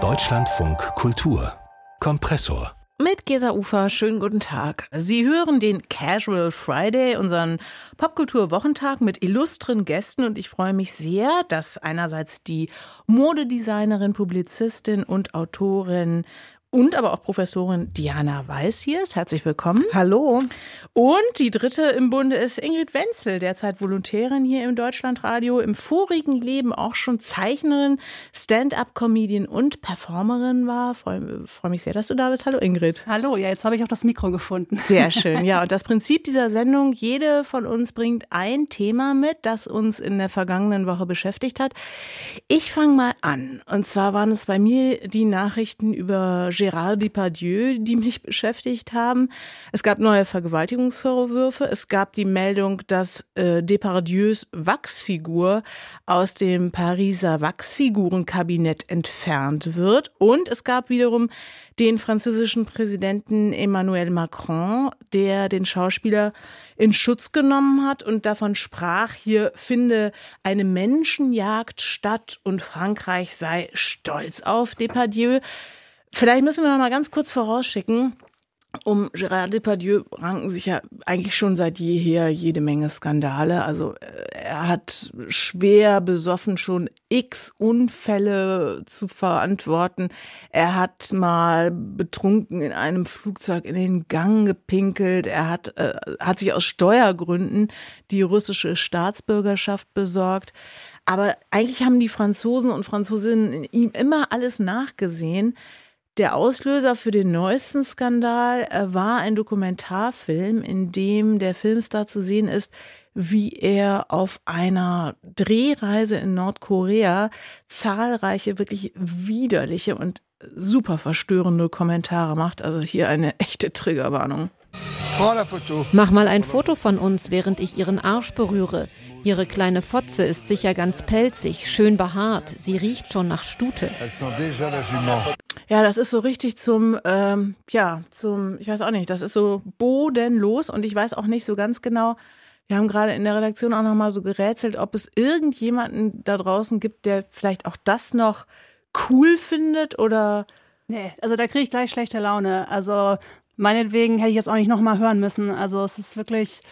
Deutschlandfunk Kultur Kompressor mit Gesa Ufer, schönen guten Tag. Sie hören den Casual Friday, unseren Popkultur-Wochentag mit illustren Gästen und ich freue mich sehr, dass einerseits die Modedesignerin, Publizistin und Autorin und aber auch Professorin Diana Weiß hier ist. Herzlich willkommen. Hallo. Und die dritte im Bunde ist Ingrid Wenzel, derzeit Volontärin hier im Deutschlandradio, im vorigen Leben auch schon Zeichnerin, Stand-up-Comedian und Performerin war. Freue freu mich sehr, dass du da bist. Hallo Ingrid. Hallo, ja, jetzt habe ich auch das Mikro gefunden. Sehr schön. Ja, und das Prinzip dieser Sendung, jede von uns bringt ein Thema mit, das uns in der vergangenen Woche beschäftigt hat. Ich fange mal an. Und zwar waren es bei mir die Nachrichten über Gérard Depardieu, die mich beschäftigt haben. Es gab neue Vergewaltigungsvorwürfe. Es gab die Meldung, dass äh, Depardieus Wachsfigur aus dem Pariser Wachsfigurenkabinett entfernt wird. Und es gab wiederum den französischen Präsidenten Emmanuel Macron, der den Schauspieler in Schutz genommen hat und davon sprach, hier finde eine Menschenjagd statt und Frankreich sei stolz auf Depardieu. Vielleicht müssen wir noch mal ganz kurz vorausschicken, um Gérard Depardieu ranken sich ja eigentlich schon seit jeher jede Menge Skandale. Also äh, er hat schwer besoffen schon x Unfälle zu verantworten. Er hat mal betrunken in einem Flugzeug in den Gang gepinkelt. Er hat, äh, hat sich aus Steuergründen die russische Staatsbürgerschaft besorgt. Aber eigentlich haben die Franzosen und Franzosinnen ihm immer alles nachgesehen. Der Auslöser für den neuesten Skandal äh, war ein Dokumentarfilm, in dem der Filmstar zu sehen ist, wie er auf einer Drehreise in Nordkorea zahlreiche wirklich widerliche und super verstörende Kommentare macht. Also hier eine echte Triggerwarnung. Mach mal ein Foto von uns, während ich ihren Arsch berühre. Ihre kleine Fotze ist sicher ganz pelzig, schön behaart. Sie riecht schon nach Stute. Ja, das ist so richtig zum, ähm, ja, zum, ich weiß auch nicht, das ist so bodenlos und ich weiß auch nicht so ganz genau. Wir haben gerade in der Redaktion auch nochmal so gerätselt, ob es irgendjemanden da draußen gibt, der vielleicht auch das noch cool findet oder. Nee, also da kriege ich gleich schlechte Laune. Also meinetwegen hätte ich jetzt auch nicht nochmal hören müssen. Also es ist wirklich,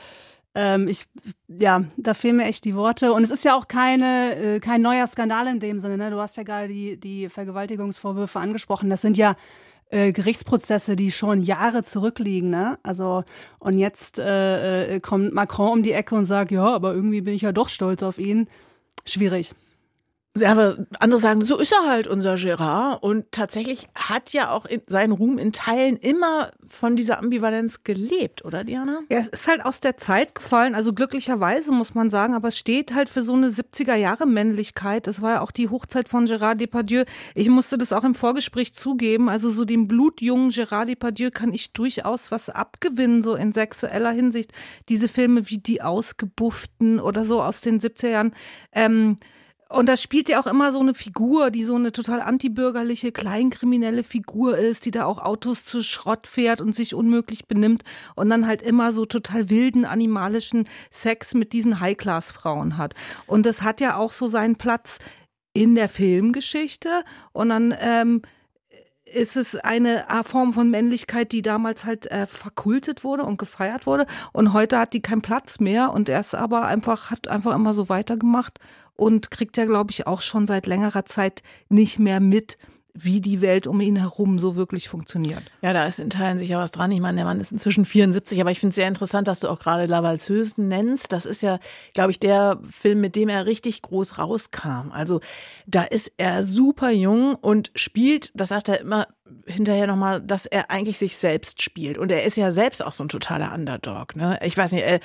ähm, ich, ja, da fehlen mir echt die Worte. Und es ist ja auch keine, äh, kein neuer Skandal in dem Sinne. Ne? Du hast ja gerade die, die Vergewaltigungsvorwürfe angesprochen. Das sind ja äh, Gerichtsprozesse, die schon Jahre zurückliegen. Ne? Also und jetzt äh, äh kommt Macron um die Ecke und sagt, ja, aber irgendwie bin ich ja doch stolz auf ihn. Schwierig. Aber andere sagen, so ist er halt, unser Gerard. Und tatsächlich hat ja auch sein Ruhm in Teilen immer von dieser Ambivalenz gelebt, oder Diana? Ja, es ist halt aus der Zeit gefallen, also glücklicherweise muss man sagen, aber es steht halt für so eine 70er Jahre Männlichkeit. Das war ja auch die Hochzeit von Gerard Depardieu. Ich musste das auch im Vorgespräch zugeben, also so dem blutjungen Gerard Depardieu kann ich durchaus was abgewinnen, so in sexueller Hinsicht. Diese Filme wie Die Ausgebufften oder so aus den 70er Jahren. Ähm, und das spielt ja auch immer so eine Figur, die so eine total antibürgerliche, kleinkriminelle Figur ist, die da auch Autos zu Schrott fährt und sich unmöglich benimmt und dann halt immer so total wilden, animalischen Sex mit diesen High-Class-Frauen hat. Und das hat ja auch so seinen Platz in der Filmgeschichte und dann ähm, ist es eine Form von Männlichkeit, die damals halt äh, verkultet wurde und gefeiert wurde. Und heute hat die keinen Platz mehr und er ist aber einfach hat einfach immer so weitergemacht und kriegt ja glaube ich auch schon seit längerer Zeit nicht mehr mit, wie die Welt um ihn herum so wirklich funktioniert. Ja, da ist in Teilen sicher was dran. Ich meine, der Mann ist inzwischen 74, aber ich finde es sehr interessant, dass du auch gerade La Valseuse nennst. Das ist ja, glaube ich, der Film, mit dem er richtig groß rauskam. Also da ist er super jung und spielt, das sagt er immer hinterher nochmal, dass er eigentlich sich selbst spielt. Und er ist ja selbst auch so ein totaler Underdog. Ne? Ich weiß nicht, er,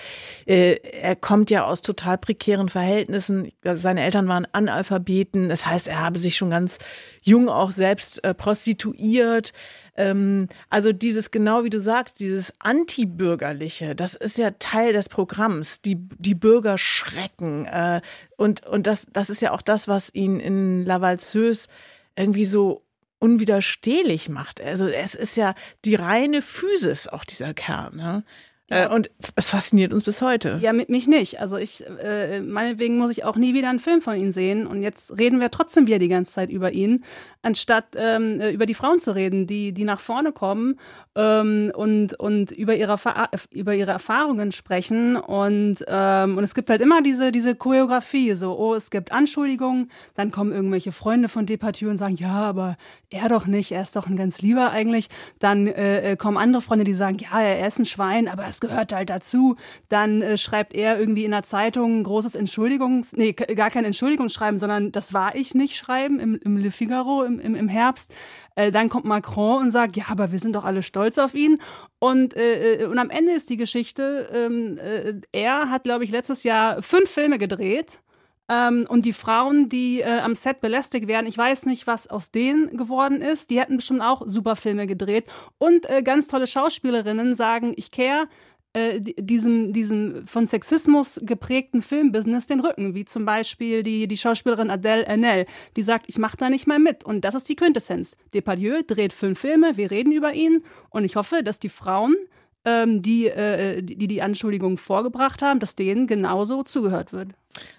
äh, er kommt ja aus total prekären Verhältnissen. Seine Eltern waren Analphabeten. Das heißt, er habe sich schon ganz jung auch selbst äh, prostituiert. Ähm, also dieses, genau wie du sagst, dieses Antibürgerliche, das ist ja Teil des Programms, die, die Bürger schrecken. Äh, und und das, das ist ja auch das, was ihn in La Valseuse irgendwie so unwiderstehlich macht. Also es ist ja die reine Physis auch dieser Kern. Ne? Äh, und es fasziniert uns bis heute. Ja, mit mich nicht. Also ich, äh, meinetwegen muss ich auch nie wieder einen Film von ihm sehen. Und jetzt reden wir trotzdem wieder die ganze Zeit über ihn, anstatt ähm, äh, über die Frauen zu reden, die, die nach vorne kommen ähm, und, und über, ihre, über ihre Erfahrungen sprechen. Und, ähm, und es gibt halt immer diese, diese Choreografie, so, oh, es gibt Anschuldigungen, dann kommen irgendwelche Freunde von Depardieu und sagen, ja, aber er doch nicht, er ist doch ein ganz lieber eigentlich. Dann äh, äh kommen andere Freunde, die sagen, ja, er ist ein Schwein, aber es gehört halt dazu. Dann äh, schreibt er irgendwie in der Zeitung ein großes Entschuldigungs-, nee, gar kein Entschuldigungsschreiben, sondern das war ich nicht schreiben im, im Le Figaro im, im, im Herbst. Äh, dann kommt Macron und sagt, ja, aber wir sind doch alle stolz auf ihn. Und, äh, äh und am Ende ist die Geschichte, ähm, äh, er hat, glaube ich, letztes Jahr fünf Filme gedreht. Ähm, und die Frauen, die äh, am Set belästigt werden, ich weiß nicht, was aus denen geworden ist. Die hätten bestimmt auch super Filme gedreht. Und äh, ganz tolle Schauspielerinnen sagen, ich care äh, diesem, diesem von Sexismus geprägten Filmbusiness den Rücken, wie zum Beispiel die, die Schauspielerin Adele Enel, die sagt, ich mache da nicht mal mit. Und das ist die Quintessenz. Depardieu dreht fünf Filme, wir reden über ihn und ich hoffe, dass die Frauen, ähm, die, äh, die die Anschuldigungen vorgebracht haben, dass denen genauso zugehört wird.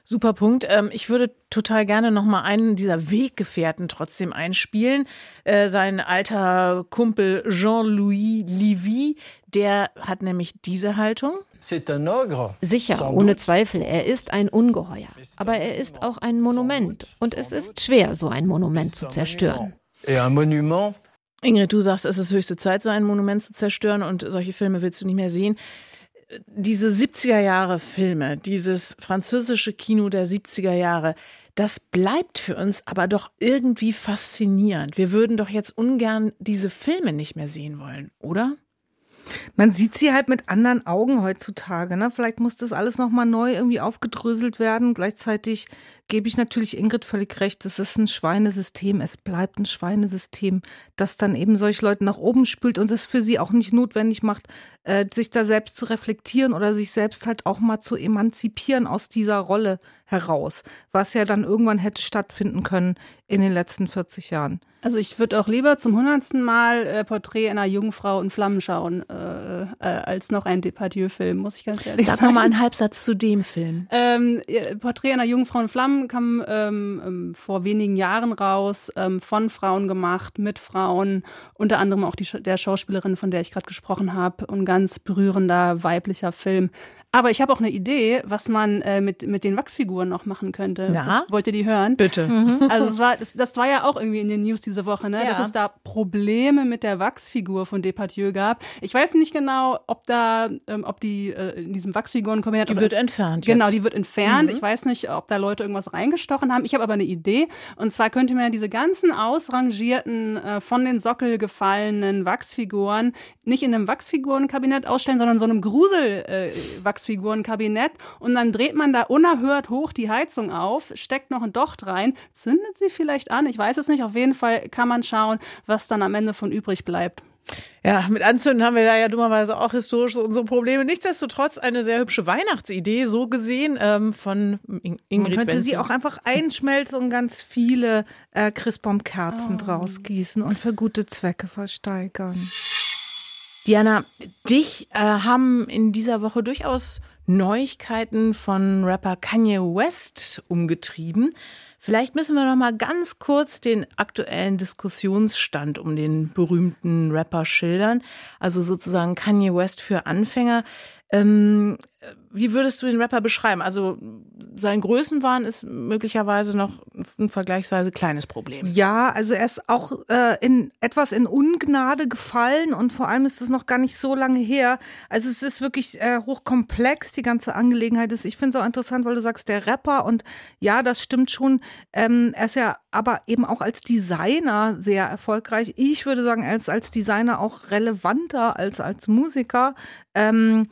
Super Punkt. Ähm, ich würde total gerne noch mal einen dieser Weggefährten trotzdem einspielen. Äh, sein alter Kumpel Jean-Louis Livy, der hat nämlich diese Haltung. Sicher, ohne Zweifel, er ist ein Ungeheuer. Aber er ist auch ein Monument. Und es ist schwer, so ein Monument zu zerstören. Ingrid, du sagst, es ist höchste Zeit, so ein Monument zu zerstören und solche Filme willst du nicht mehr sehen diese 70er Jahre Filme, dieses französische Kino der 70er Jahre, das bleibt für uns aber doch irgendwie faszinierend. Wir würden doch jetzt ungern diese Filme nicht mehr sehen wollen, oder? Man sieht sie halt mit anderen Augen heutzutage. Ne? Vielleicht muss das alles nochmal neu irgendwie aufgedröselt werden. Gleichzeitig gebe ich natürlich Ingrid völlig recht. Es ist ein Schweinesystem. Es bleibt ein Schweinesystem, das dann eben solche Leute nach oben spült und es für sie auch nicht notwendig macht, äh, sich da selbst zu reflektieren oder sich selbst halt auch mal zu emanzipieren aus dieser Rolle heraus, was ja dann irgendwann hätte stattfinden können in den letzten 40 Jahren. Also ich würde auch lieber zum hundertsten Mal äh, Porträt einer Jungfrau in Flammen schauen, äh, äh, als noch ein Depardieu-Film, muss ich ganz ehrlich Sag sagen. Sag nochmal einen Halbsatz zu dem Film. Ähm, Porträt einer Jungfrau in Flammen kam ähm, ähm, vor wenigen Jahren raus, ähm, von Frauen gemacht, mit Frauen, unter anderem auch die, der Schauspielerin, von der ich gerade gesprochen habe, ein ganz berührender weiblicher Film. Aber ich habe auch eine Idee, was man äh, mit, mit den Wachsfiguren noch machen könnte. Ja? Wollt ihr die hören? Bitte. Mhm. Also es war, das, das war ja auch irgendwie in den News diese Woche, ne? Ja. dass es da Probleme mit der Wachsfigur von Depardieu gab. Ich weiß nicht genau, ob da, ähm, ob die äh, in diesem Wachsfigurenkombinat. Die wird entfernt. Genau, jetzt. die wird entfernt. Mhm. Ich weiß nicht, ob da Leute irgendwas reingestochen haben. Ich habe aber eine Idee. Und zwar könnte man diese ganzen ausrangierten, äh, von den Sockel gefallenen Wachsfiguren nicht in einem Wachsfigurenkabinett ausstellen, sondern so einem Grusel-Wachsfigurenkabinett. Wachsfigurenkabinett und dann dreht man da unerhört hoch die Heizung auf, steckt noch ein Docht rein, zündet sie vielleicht an, ich weiß es nicht, auf jeden Fall kann man schauen, was dann am Ende von übrig bleibt. Ja, mit Anzünden haben wir da ja dummerweise auch historisch unsere Probleme. Nichtsdestotrotz eine sehr hübsche Weihnachtsidee, so gesehen, ähm, von Ingrid Man könnte Wenzel. sie auch einfach einschmelzen und ganz viele äh, Christbaumkerzen oh. draus gießen und für gute Zwecke versteigern. Diana, dich äh, haben in dieser Woche durchaus Neuigkeiten von Rapper Kanye West umgetrieben. Vielleicht müssen wir noch mal ganz kurz den aktuellen Diskussionsstand um den berühmten Rapper schildern. Also sozusagen Kanye West für Anfänger. Ähm, wie würdest du den Rapper beschreiben? Also sein Größenwahn ist möglicherweise noch ein vergleichsweise kleines Problem. Ja, also er ist auch äh, in etwas in Ungnade gefallen und vor allem ist es noch gar nicht so lange her. Also es ist wirklich äh, hochkomplex, die ganze Angelegenheit ist. Ich finde es auch interessant, weil du sagst, der Rapper und ja, das stimmt schon. Ähm, er ist ja aber eben auch als Designer sehr erfolgreich. Ich würde sagen, er ist als Designer auch relevanter als als Musiker. Ähm,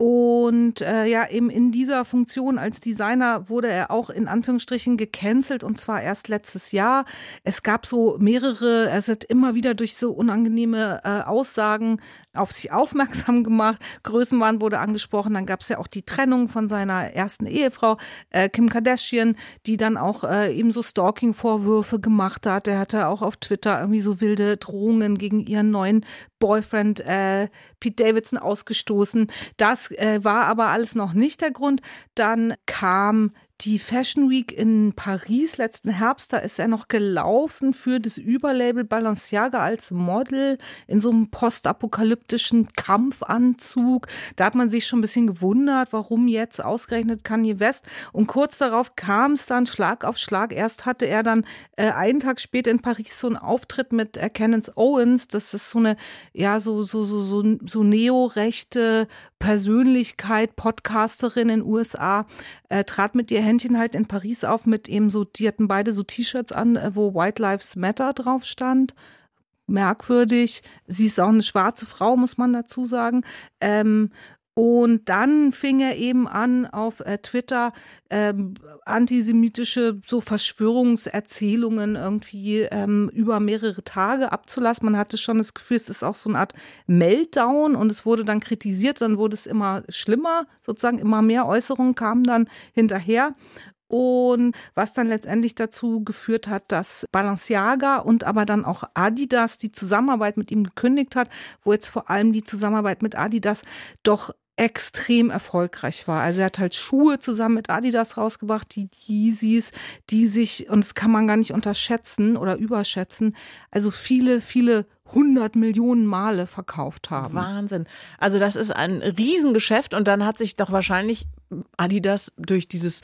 Und äh, ja, eben in dieser Funktion als Designer wurde er auch in Anführungsstrichen gecancelt und zwar erst letztes Jahr. Es gab so mehrere, er hat immer wieder durch so unangenehme äh, Aussagen auf sich aufmerksam gemacht. Größenwahn wurde angesprochen. Dann gab es ja auch die Trennung von seiner ersten Ehefrau, äh, Kim Kardashian, die dann auch äh, eben so Stalking-Vorwürfe gemacht hat. Er hatte auch auf Twitter irgendwie so wilde Drohungen gegen ihren neuen Boyfriend äh, Pete Davidson ausgestoßen. Das äh, war aber alles noch nicht der Grund. Dann kam die Fashion Week in Paris letzten Herbst, da ist er noch gelaufen für das Überlabel Balenciaga als Model in so einem postapokalyptischen Kampfanzug. Da hat man sich schon ein bisschen gewundert, warum jetzt ausgerechnet Kanye West. Und kurz darauf kam es dann Schlag auf Schlag. Erst hatte er dann äh, einen Tag später in Paris so einen Auftritt mit äh, Kenneth Owens. Das ist so eine, ja, so, so, so, so, so neorechte Persönlichkeit, Podcasterin in den USA, äh, trat mit ihr Händchen halt in Paris auf mit eben so, die hatten beide so T-Shirts an, äh, wo White Lives Matter drauf stand. Merkwürdig. Sie ist auch eine schwarze Frau, muss man dazu sagen. Ähm, und dann fing er eben an, auf äh, Twitter ähm, antisemitische so Verschwörungserzählungen irgendwie ähm, über mehrere Tage abzulassen. Man hatte schon das Gefühl, es ist auch so eine Art Meltdown und es wurde dann kritisiert, dann wurde es immer schlimmer, sozusagen immer mehr Äußerungen kamen dann hinterher. Und was dann letztendlich dazu geführt hat, dass Balenciaga und aber dann auch Adidas die Zusammenarbeit mit ihm gekündigt hat, wo jetzt vor allem die Zusammenarbeit mit Adidas doch extrem erfolgreich war. Also er hat halt Schuhe zusammen mit Adidas rausgebracht, die Yeezys, die sich, und das kann man gar nicht unterschätzen oder überschätzen, also viele, viele 100 Millionen Male verkauft haben. Wahnsinn. Also das ist ein Riesengeschäft und dann hat sich doch wahrscheinlich Adidas durch dieses,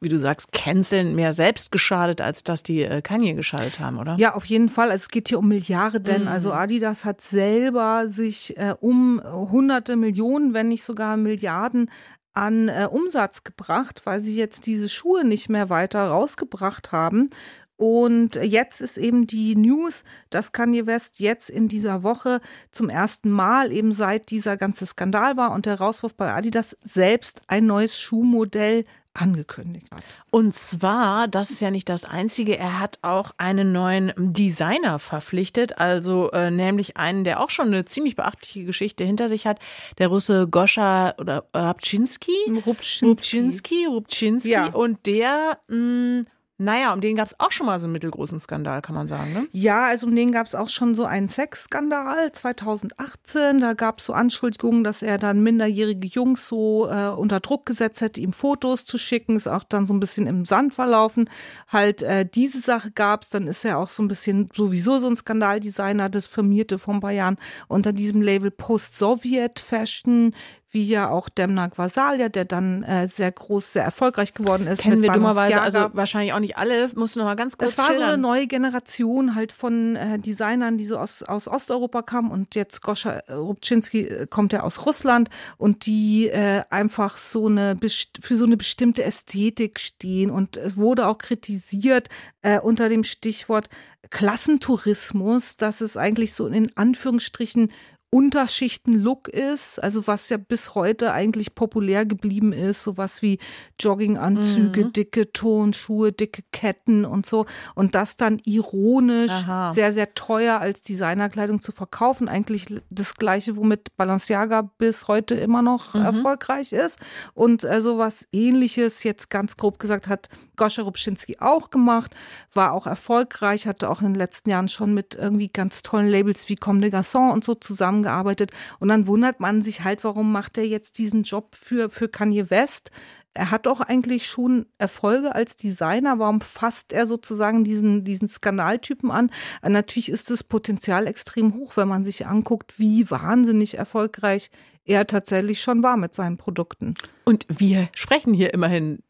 wie du sagst, Canceln mehr selbst geschadet, als dass die äh, Kanye geschadet haben, oder? Ja, auf jeden Fall. Es geht hier um Milliarden. Mhm. Also Adidas hat selber sich äh, um hunderte Millionen, wenn nicht sogar Milliarden an äh, Umsatz gebracht, weil sie jetzt diese Schuhe nicht mehr weiter rausgebracht haben. Und jetzt ist eben die News, dass Kanye West jetzt in dieser Woche zum ersten Mal eben seit dieser ganze Skandal war und der Rauswurf bei Adidas selbst ein neues Schuhmodell angekündigt hat. Und zwar, das ist ja nicht das Einzige, er hat auch einen neuen Designer verpflichtet, also äh, nämlich einen, der auch schon eine ziemlich beachtliche Geschichte hinter sich hat, der Russe Goscha oder Rabczynski. Rubczynski. Rubczynski, Rubczynski. Ja. Und der mh, mm, naja, um den gab es auch schon mal so einen mittelgroßen Skandal, kann man sagen, ne? Ja, also um den gab es auch schon so einen Sexskandal 2018. Da gab es so Anschuldigungen, dass er dann minderjährige Jungs so äh, unter Druck gesetzt hätte, ihm Fotos zu schicken. Ist auch dann so ein bisschen im Sand verlaufen. Halt äh, diese Sache gab es. Dann ist er auch so ein bisschen sowieso so ein Skandaldesigner, das firmierte vor ein paar Jahren unter diesem Label Post-Soviet Fashion wie ja auch Demna Gvasalia, der dann äh, sehr groß, sehr erfolgreich geworden ist. Kennen wir dummerweise, also wahrscheinlich auch nicht alle, musst du noch mal ganz kurz Es war schildern. so eine neue Generation halt von äh, Designern, die so aus, aus Osteuropa kamen und jetzt Goscha Rubczynski äh, kommt ja aus Russland und die äh, einfach so eine, für so eine bestimmte Ästhetik stehen und es wurde auch kritisiert äh, unter dem Stichwort Klassentourismus, dass es eigentlich so in Anführungsstrichen Unterschichten-Look ist, also was ja bis heute eigentlich populär geblieben ist, sowas wie Jogginganzüge, mhm. dicke Turnschuhe, dicke Ketten und so und das dann ironisch Aha. sehr, sehr teuer als Designerkleidung zu verkaufen. Eigentlich das gleiche, womit Balenciaga bis heute immer noch mhm. erfolgreich ist und äh, sowas ähnliches, jetzt ganz grob gesagt, hat Goscha Rubczynski auch gemacht, war auch erfolgreich, hatte auch in den letzten Jahren schon mit irgendwie ganz tollen Labels wie Comme des Garçons und so zusammengearbeitet. Und dann wundert man sich halt, warum macht er jetzt diesen Job für, für Kanye West? Er hat doch eigentlich schon Erfolge als Designer. Warum fasst er sozusagen diesen, diesen Skandaltypen an? Natürlich ist das Potenzial extrem hoch, wenn man sich anguckt, wie wahnsinnig erfolgreich er tatsächlich schon war mit seinen Produkten. Und wir sprechen hier immerhin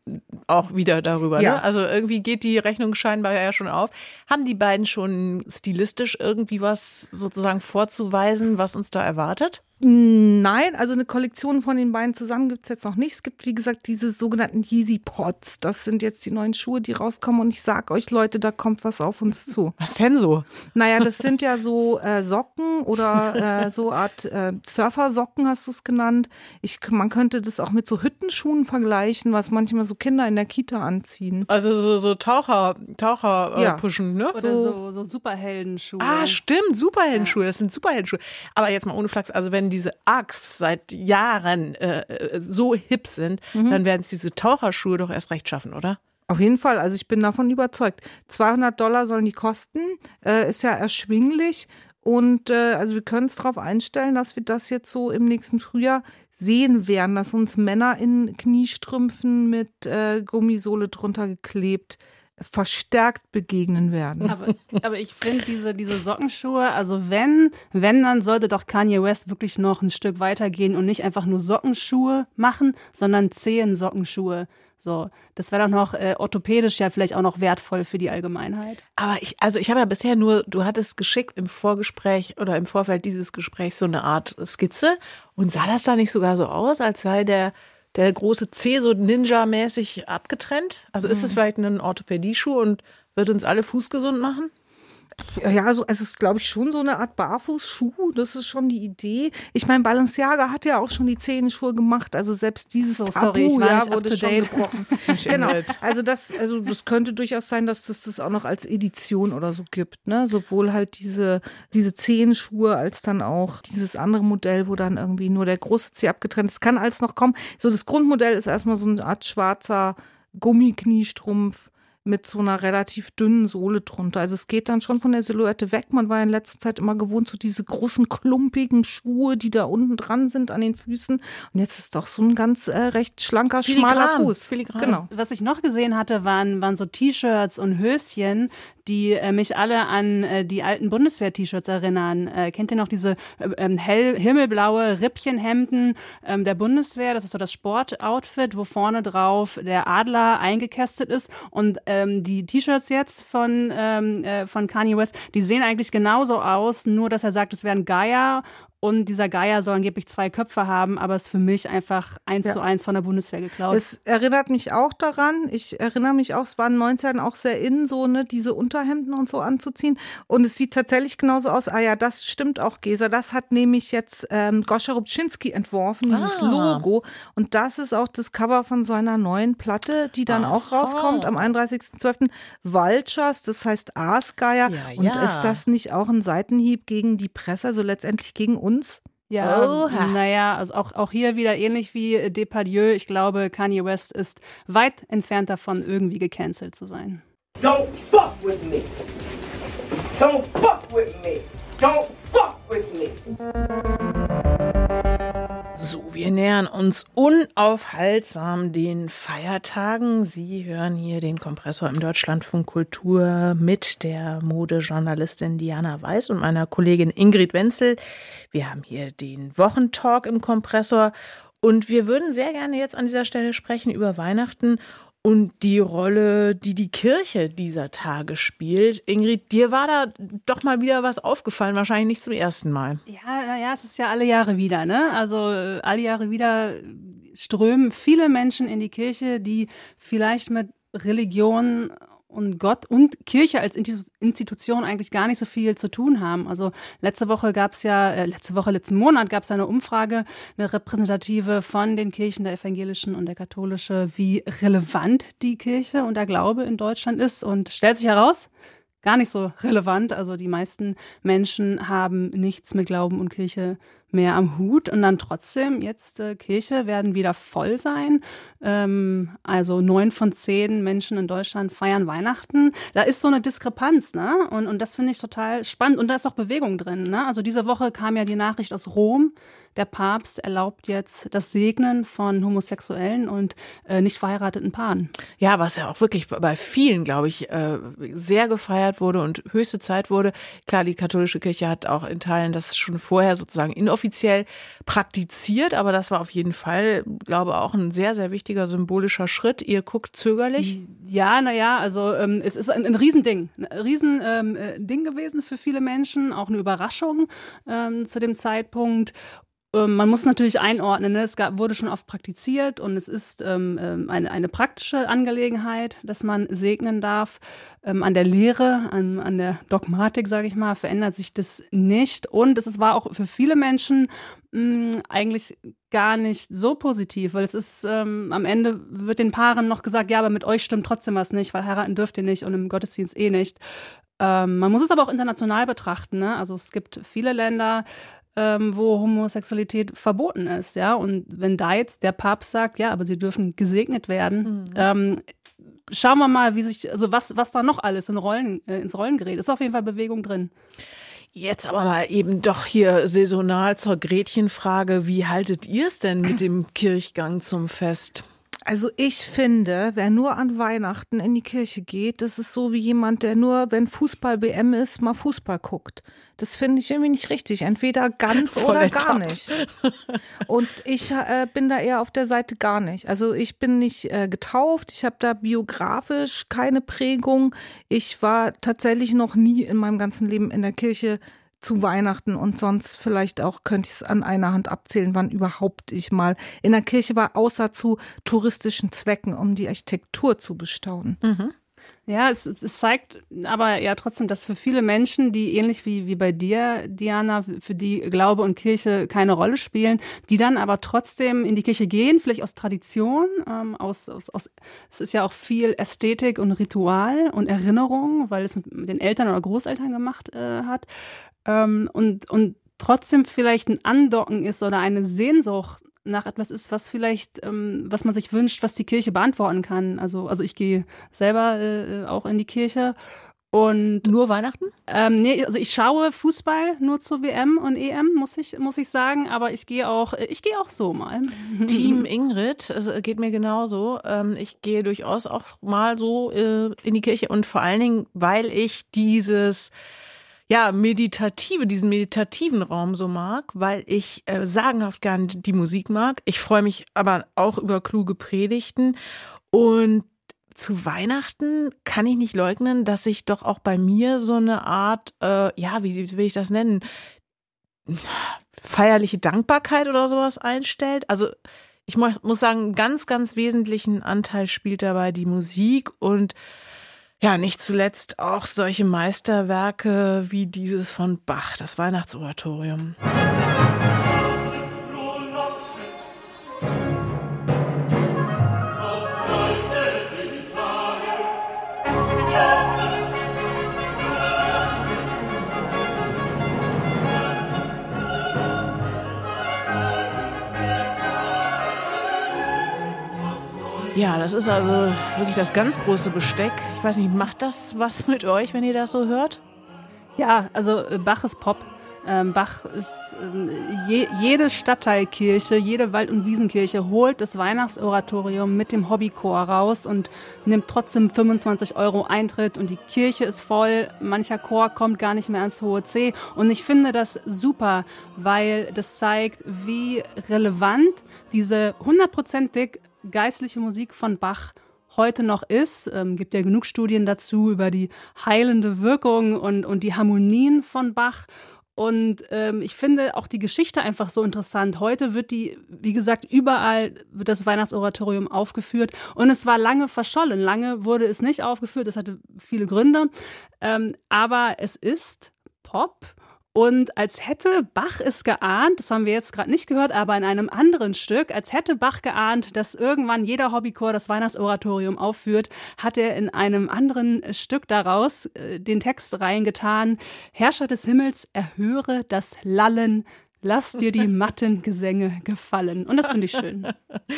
auch wieder darüber. Ja. Ne? Also irgendwie geht die Rechnung scheinbar ja schon auf. Haben die beiden schon stilistisch irgendwie was sozusagen vorzuweisen, was uns da erwartet? Nein, also eine Kollektion von den beiden zusammen gibt es jetzt noch nicht. Es gibt, wie gesagt, diese sogenannten Yeezy Pods. Das sind jetzt die neuen Schuhe, die rauskommen. Und ich sag euch, Leute, da kommt was auf uns zu. Was denn so? Naja, das sind ja so äh, Socken oder äh, so Art äh, Surfersocken, hast du es genannt. Ich, man könnte das auch mit so Hüttenschuhen vergleichen, was manchmal so Kinder in der Kita anziehen. Also so, so Taucher, Taucher äh, ja. pushen, ne? Oder so, so, so Superheldenschuhe. Ah, stimmt, Superheldenschuhe, ja. das sind Superheldenschuhe. Aber jetzt mal ohne Flachs, also wenn diese Uggs seit Jahren äh, äh so hip sind, mhm. dann werden es diese Taucherschuhe doch erst recht schaffen, oder? Auf jeden Fall, also ich bin davon überzeugt. 200 Dollar sollen die kosten, äh, ist ja erschwinglich. Und äh, also wir können es darauf einstellen, dass wir das jetzt so im nächsten Frühjahr sehen werden, dass uns Männer in Kniestrümpfen mit äh, Gummisohle drunter geklebt verstärkt begegnen werden. Aber, aber ich finde diese, diese Sockenschuhe, also wenn, wenn, dann sollte doch Kanye West wirklich noch ein Stück weitergehen und nicht einfach nur Sockenschuhe machen, sondern zehn Sockenschuhe. So, das wäre doch noch äh, orthopädisch ja vielleicht auch noch wertvoll für die Allgemeinheit. Aber ich, also ich habe ja bisher nur, du hattest geschickt im Vorgespräch oder im Vorfeld dieses Gesprächs so eine Art Skizze und sah das da nicht sogar so aus, als sei der der große C so Ninja-mäßig abgetrennt? Also ist es mhm. vielleicht ein Orthopädieschuh und wird uns alle fußgesund machen? Ja, also es ist, glaube ich, schon so eine Art Barfußschuh. Das ist schon die Idee. Ich meine, Balenciaga hat ja auch schon die Zehenschuhe gemacht. Also selbst dieses so, Tabu sorry, ja, wurde schon gebrochen. genau. Also das, also das könnte durchaus sein, dass das das auch noch als Edition oder so gibt. Ne? Sowohl halt diese, diese Zehenschuhe als dann auch dieses andere Modell, wo dann irgendwie nur der große Zeh abgetrennt ist. Es kann alles noch kommen. So das Grundmodell ist erstmal so eine Art schwarzer Gummikniestrumpf mit so einer relativ dünnen Sohle drunter. Also es geht dann schon von der Silhouette weg. Man war in letzter Zeit immer gewohnt, so diese großen, klumpigen Schuhe, die da unten dran sind an den Füßen. Und jetzt ist doch so ein ganz äh, recht schlanker, Filigran. schmaler Fuß. Filigran. Genau. Was ich noch gesehen hatte, waren, waren so T-Shirts und Höschen, die äh, mich alle an äh, die alten Bundeswehr-T-Shirts erinnern. Äh, kennt ihr noch diese äh, ähm, hell, himmelblaue Rippchenhemden ähm, der Bundeswehr? Das ist so das Sportoutfit, wo vorne drauf der Adler eingekästet ist. Und ähm, die T-Shirts jetzt von, ähm, äh, von Kanye West, die sehen eigentlich genauso aus, nur dass er sagt, es wären Geier und dieser Geier soll angeblich zwei Köpfe haben, aber ist für mich einfach eins ja. zu eins von der Bundeswehr geklaut. Es erinnert mich auch daran. Ich erinnere mich auch, es waren 19 auch sehr in, so ne, diese Unterhemden und so anzuziehen. Und es sieht tatsächlich genauso aus. Ah ja, das stimmt auch, Gesa. Das hat nämlich jetzt ähm, Goscha Rubczynski entworfen, dieses ah. Logo. Und das ist auch das Cover von seiner neuen Platte, die dann Aha. auch rauskommt am 31.12. Vultures, das heißt Aasgeier. Ja, und ja. ist das nicht auch ein Seitenhieb gegen die Presse, also letztendlich gegen uns? Ja, Oha. naja, also auch, auch hier wieder ähnlich wie Depardieu. Ich glaube, Kanye West ist weit entfernt davon, irgendwie gecancelt zu sein. Don't fuck with me. Don't fuck with me. Don't fuck with me. So, wir nähern uns unaufhaltsam den Feiertagen. Sie hören hier den Kompressor im Deutschlandfunk Kultur mit der Modejournalistin Diana Weiß und meiner Kollegin Ingrid Wenzel. Wir haben hier den Wochentalk im Kompressor und wir würden sehr gerne jetzt an dieser Stelle sprechen über Weihnachten und die Rolle, die die Kirche dieser Tage spielt. Ingrid, dir war da doch mal wieder was aufgefallen, wahrscheinlich nicht zum ersten Mal. Ja, naja, es ist ja alle Jahre wieder, ne? Also alle Jahre wieder strömen viele Menschen in die Kirche, die vielleicht mit Religion und Gott und Kirche als Institution eigentlich gar nicht so viel zu tun haben. Also letzte Woche gab es ja, äh, letzte Woche, letzten Monat gab es eine Umfrage, eine repräsentative von den Kirchen der evangelischen und der katholische, wie relevant die Kirche und der Glaube in Deutschland ist. Und stellt sich heraus, gar nicht so relevant. Also die meisten Menschen haben nichts mit Glauben und Kirche mehr am Hut und dann trotzdem jetzt äh, Kirche werden wieder voll sein. Ähm, also neun von zehn Menschen in Deutschland feiern Weihnachten. Da ist so eine Diskrepanz, ne? Und, und das finde ich total spannend. Und da ist auch Bewegung drin, ne? Also diese Woche kam ja die Nachricht aus Rom, der Papst erlaubt jetzt das Segnen von homosexuellen und äh, nicht verheirateten Paaren. Ja, was ja auch wirklich bei vielen, glaube ich, äh, sehr gefeiert wurde und höchste Zeit wurde. Klar, die katholische Kirche hat auch in Teilen das schon vorher sozusagen inoffiziell praktiziert, aber das war auf jeden Fall, glaube ich, auch ein sehr, sehr wichtiger symbolischer Schritt. Ihr guckt zögerlich? Ja, naja, also ähm, es ist ein, ein Riesending, ein Riesending ähm, äh, gewesen für viele Menschen, auch eine Überraschung ähm, zu dem Zeitpunkt. Ähm, man muss natürlich einordnen, ne? es gab, wurde schon oft praktiziert und es ist ähm, ähm, eine, eine praktische Angelegenheit, dass man segnen darf. Ähm, an der Lehre, an, an der Dogmatik, sage ich mal, verändert sich das nicht. Und es war auch für viele Menschen mh, hm, eigentlich gar nicht so positiv, weil es ist, ähm, am Ende wird den Paaren noch gesagt, ja, aber mit euch stimmt trotzdem was nicht, weil heiraten dürft ihr nicht und im Gottesdienst eh nicht. Ähm, man muss es aber auch international betrachten. Ne? Also es gibt viele Länder, ähm, wo Homosexualität verboten ist, ja. Und wenn da jetzt der Papst sagt, ja, aber sie dürfen gesegnet werden, mhm. ähm, schauen wir mal, wie sich, also was, was da noch alles in Rollen, äh, ins Rollen gerät. Ist auf jeden Fall Bewegung drin. Jetzt aber mal eben doch hier saisonal zur Gretchenfrage. Wie haltet ihr es denn mit dem Kirchgang zum Fest? Also ich finde, wer nur an Weihnachten in die Kirche geht, das ist so wie jemand, der nur, wenn Fußball-WM ist, mal Fußball guckt. Das finde ich irgendwie nicht richtig. Entweder ganz Voll oder gar nicht. Und ich äh, bin da eher auf der Seite gar nicht. Also ich bin nicht äh, getauft, ich habe da biografisch keine Prägung. Ich war tatsächlich noch nie in meinem ganzen Leben in der Kirche zu Weihnachten und sonst vielleicht auch könnte ich es an einer Hand abzählen, wann überhaupt ich mal in der Kirche war, außer zu touristischen Zwecken, um die Architektur zu bestaunen. Mhm. Ja, es, es, zeigt aber ja trotzdem, dass für viele Menschen, die ähnlich wie, wie bei dir, Diana, für die Glaube und Kirche keine Rolle spielen, die dann aber trotzdem in die Kirche gehen, vielleicht aus Tradition, ähm, aus, aus, aus, es ist ja auch viel Ästhetik und Ritual und Erinnerung, weil es mit den Eltern oder Großeltern gemacht äh, hat ähm, und, und trotzdem vielleicht ein Andocken ist oder eine Sehnsucht nach etwas ist, was vielleicht, ähm, was man sich wünscht, was die Kirche beantworten kann. Also, also ich gehe selber äh, auch in die Kirche und nur Weihnachten? Ähm, nee, also ich schaue Fußball nur zur WM und EM, muss ich, muss ich sagen, aber ich gehe auch, ich gehe auch so mal. Team Ingrid, also geht mir genauso. Ähm, ich gehe durchaus auch mal so äh, in die Kirche und vor allen Dingen, weil ich dieses ja, meditative, diesen meditativen Raum so mag, weil ich äh, sagenhaft gern die Musik mag. Ich freue mich aber auch über kluge Predigten und zu Weihnachten kann ich nicht leugnen, dass sich doch auch bei mir so eine Art, äh, ja, wie will ich das nennen, feierliche Dankbarkeit oder sowas einstellt. Also ich muss sagen, ganz, ganz wesentlichen Anteil spielt dabei die Musik und ja, nicht zuletzt auch solche Meisterwerke wie dieses von Bach, das Weihnachtsoratorium. Ja, das ist also wirklich das ganz große Besteck. Ich weiß nicht, macht das was mit euch, wenn ihr das so hört? Ja, also äh, Bach ist Pop. Ähm, Bach ist ähm, je, jede Stadtteilkirche, jede Wald- und Wiesenkirche holt das Weihnachtsoratorium mit dem Hobbychor raus und nimmt trotzdem 25 Euro Eintritt und die Kirche ist voll. Mancher Chor kommt gar nicht mehr ans hohe C und ich finde das super, weil das zeigt, wie relevant diese hundertprozentig geistliche Musik von Bach heute noch ist. Ähm, gibt ja genug Studien dazu über die heilende Wirkung und, und die Harmonien von Bach. Und ähm, ich finde auch die Geschichte einfach so interessant. Heute wird die, wie gesagt, überall wird das Weihnachtsoratorium aufgeführt. Und es war lange verschollen. Lange wurde es nicht aufgeführt. Das hatte viele Gründe. Ähm, aber es ist Pop und als hätte Bach es geahnt, das haben wir jetzt gerade nicht gehört, aber in einem anderen Stück, als hätte Bach geahnt, dass irgendwann jeder Hobbychor das Weihnachtsoratorium aufführt, hat er in einem anderen Stück daraus äh, den Text reingetan, Herrscher des Himmels, erhöre das Lallen Lass dir die matten Gesänge gefallen. Und das finde ich schön.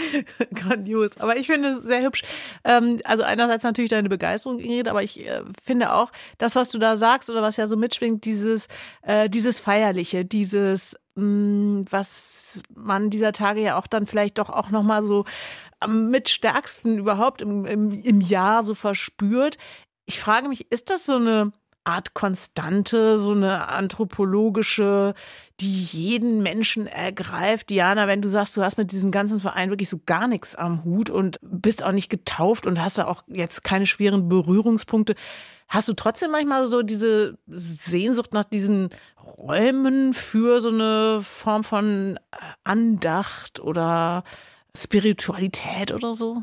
Grandios. Aber ich finde es sehr hübsch. Ähm, also einerseits natürlich deine Begeisterung, Ingrid, aber ich äh, finde auch, das, was du da sagst oder was ja so mitschwingt, dieses, äh, dieses Feierliche, dieses, mm, was man dieser Tage ja auch dann vielleicht doch auch nochmal so mit stärksten überhaupt im, im, im Jahr so verspürt. Ich frage mich, ist das so eine Art Konstante, so eine anthropologische, die jeden Menschen ergreift. Diana, wenn du sagst, du hast mit diesem ganzen Verein wirklich so gar nichts am Hut und bist auch nicht getauft und hast da auch jetzt keine schweren Berührungspunkte, hast du trotzdem manchmal so diese Sehnsucht nach diesen Räumen für so eine Form von Andacht oder Spiritualität oder so?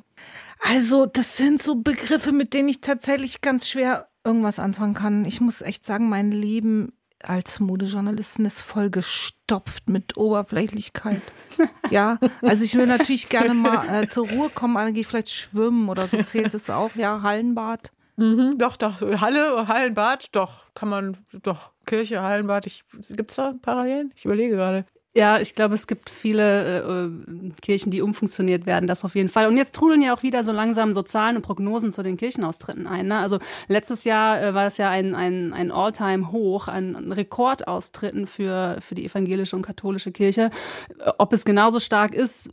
Also, das sind so Begriffe, mit denen ich tatsächlich ganz schwer irgendwas anfangen kann. Ich muss echt sagen, mein Leben als Modejournalistin ist voll gestopft mit Oberflächlichkeit. ja, also ich will natürlich gerne mal äh, zur Ruhe kommen, dann gehe ich vielleicht schwimmen oder so zählt es auch. Ja, Hallenbad. Mhm, doch, doch. Halle, Hallenbad, doch. Kann man, doch. Kirche, Hallenbad. Gibt es da Parallelen? Ich überlege gerade. Ja, ich glaube, es gibt viele äh, äh, Kirchen, die umfunktioniert werden, das auf jeden Fall. Und jetzt trudeln ja auch wieder so langsam so Zahlen und Prognosen zu den Kirchenaustritten ein. Ne? Also letztes Jahr äh, war es ja ein, ein, ein All-Time-Hoch, ein Rekordaustritten für, für die evangelische und katholische Kirche. Ob es genauso stark ist,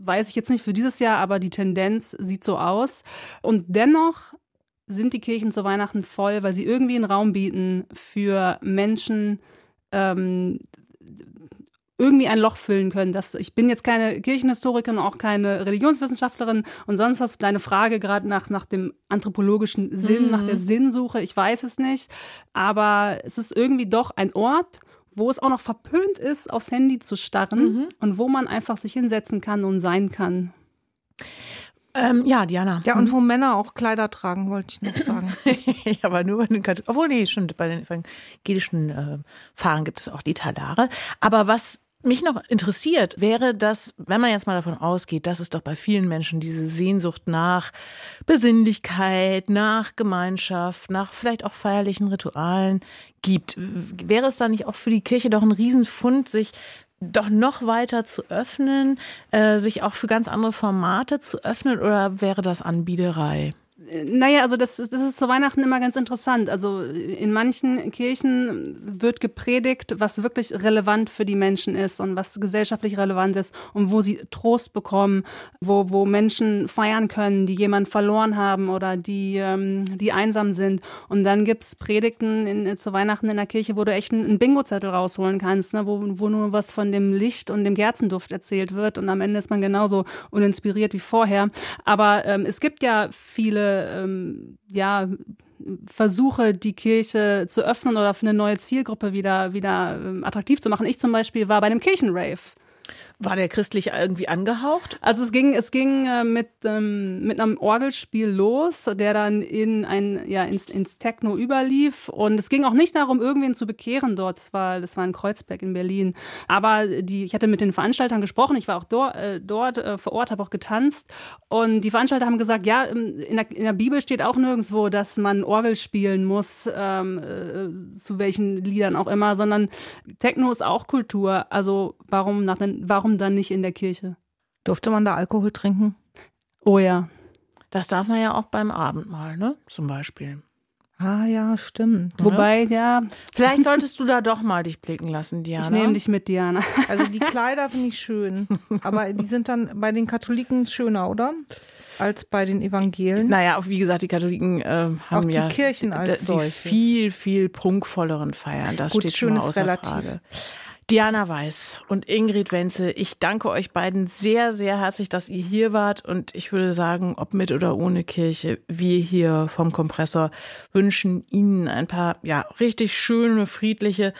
weiß ich jetzt nicht für dieses Jahr, aber die Tendenz sieht so aus. Und dennoch sind die Kirchen zu Weihnachten voll, weil sie irgendwie einen Raum bieten für Menschen, ähm, irgendwie ein Loch füllen können. Das, ich bin jetzt keine Kirchenhistorikerin, auch keine Religionswissenschaftlerin und sonst was. Deine Frage gerade nach, nach dem anthropologischen Sinn, mhm. nach der Sinnsuche, ich weiß es nicht. Aber es ist irgendwie doch ein Ort, wo es auch noch verpönt ist, aufs Handy zu starren mhm. und wo man einfach sich hinsetzen kann und sein kann. Ähm, ja, Diana. Ja, und wo Männer auch Kleider tragen, wollte ich noch sagen. ja, aber nur bei den Katholischen. Obwohl, nee, schon bei den evangelischen äh, Fahrern gibt es auch die Talare. Aber was mich noch interessiert, wäre dass, wenn man jetzt mal davon ausgeht, dass es doch bei vielen Menschen diese Sehnsucht nach Besinnlichkeit, nach Gemeinschaft, nach vielleicht auch feierlichen Ritualen gibt. Wäre es da nicht auch für die Kirche doch ein Riesenfund, sich doch noch weiter zu öffnen, äh, sich auch für ganz andere Formate zu öffnen oder wäre das Anbiederei? Naja, also das, das ist zu Weihnachten immer ganz interessant. Also in manchen Kirchen wird gepredigt, was wirklich relevant für die Menschen ist und was gesellschaftlich relevant ist und wo sie Trost bekommen, wo, wo Menschen feiern können, die jemanden verloren haben oder die, ähm, die einsam sind. Und dann gibt's Predigten in, zu Weihnachten in der Kirche, wo du echt einen Bingo-Zettel rausholen kannst, ne? wo, wo nur was von dem Licht und dem Gerzenduft erzählt wird und am Ende ist man genauso uninspiriert wie vorher. Aber ähm, es gibt ja viele ähm, ja, Versuche, die Kirche zu öffnen oder für eine neue Zielgruppe wieder, wieder ähm, attraktiv zu machen. Ich zum Beispiel war bei einem Kirchenrave. War der christlich irgendwie angehaucht? Also es ging, es ging äh, mit, ähm, mit einem Orgelspiel los, der dann in ein, ja, ins, ins Techno überlief. Und es ging auch nicht darum, irgendwen zu bekehren dort. Das war, das war in Kreuzberg in Berlin. Aber die, ich hatte mit den Veranstaltern gesprochen. Ich war auch dort, äh, dort äh, vor Ort, habe auch getanzt. Und die Veranstalter haben gesagt, ja, in der, in der Bibel steht auch nirgendwo, dass man Orgel spielen muss, ähm, äh, zu welchen Liedern auch immer, sondern Techno ist auch Kultur. Also warum nach den, warum warum dann nicht in der Kirche? Durfte man da Alkohol trinken? Oh ja. Das darf man ja auch beim Abendmahl, ne? Zum Beispiel. Ah ja, stimmt. Wobei, ja. Vielleicht solltest du da doch mal dich blicken lassen, Diana. Ich nehme dich mit, Diana. Also die Kleider finde ich schön. Aber die sind dann bei den Katholiken schöner, oder? Als bei den Evangelien. Naja, wie gesagt, die Katholiken äh, haben auch die ja Kirchen als die solches. viel, viel prunkvolleren Feiern. Das Gut, steht schön schon mal ist außer relativ. Frage. Diana Weiß und Ingrid Wenzel, ich danke euch beiden sehr, sehr herzlich, dass ihr hier wart. Und ich würde sagen, ob mit oder ohne Kirche, wir hier vom Kompressor wünschen Ihnen ein paar, ja, richtig schöne, friedliche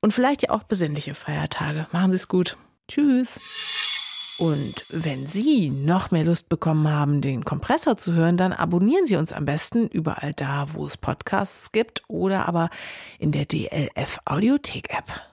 und vielleicht ja auch besinnliche Feiertage. Machen Sie es gut. Tschüss. Und wenn Sie noch mehr Lust bekommen haben, den Kompressor zu hören, dann abonnieren Sie uns am besten überall da, wo es Podcasts gibt oder aber in der DLF Audiothek App.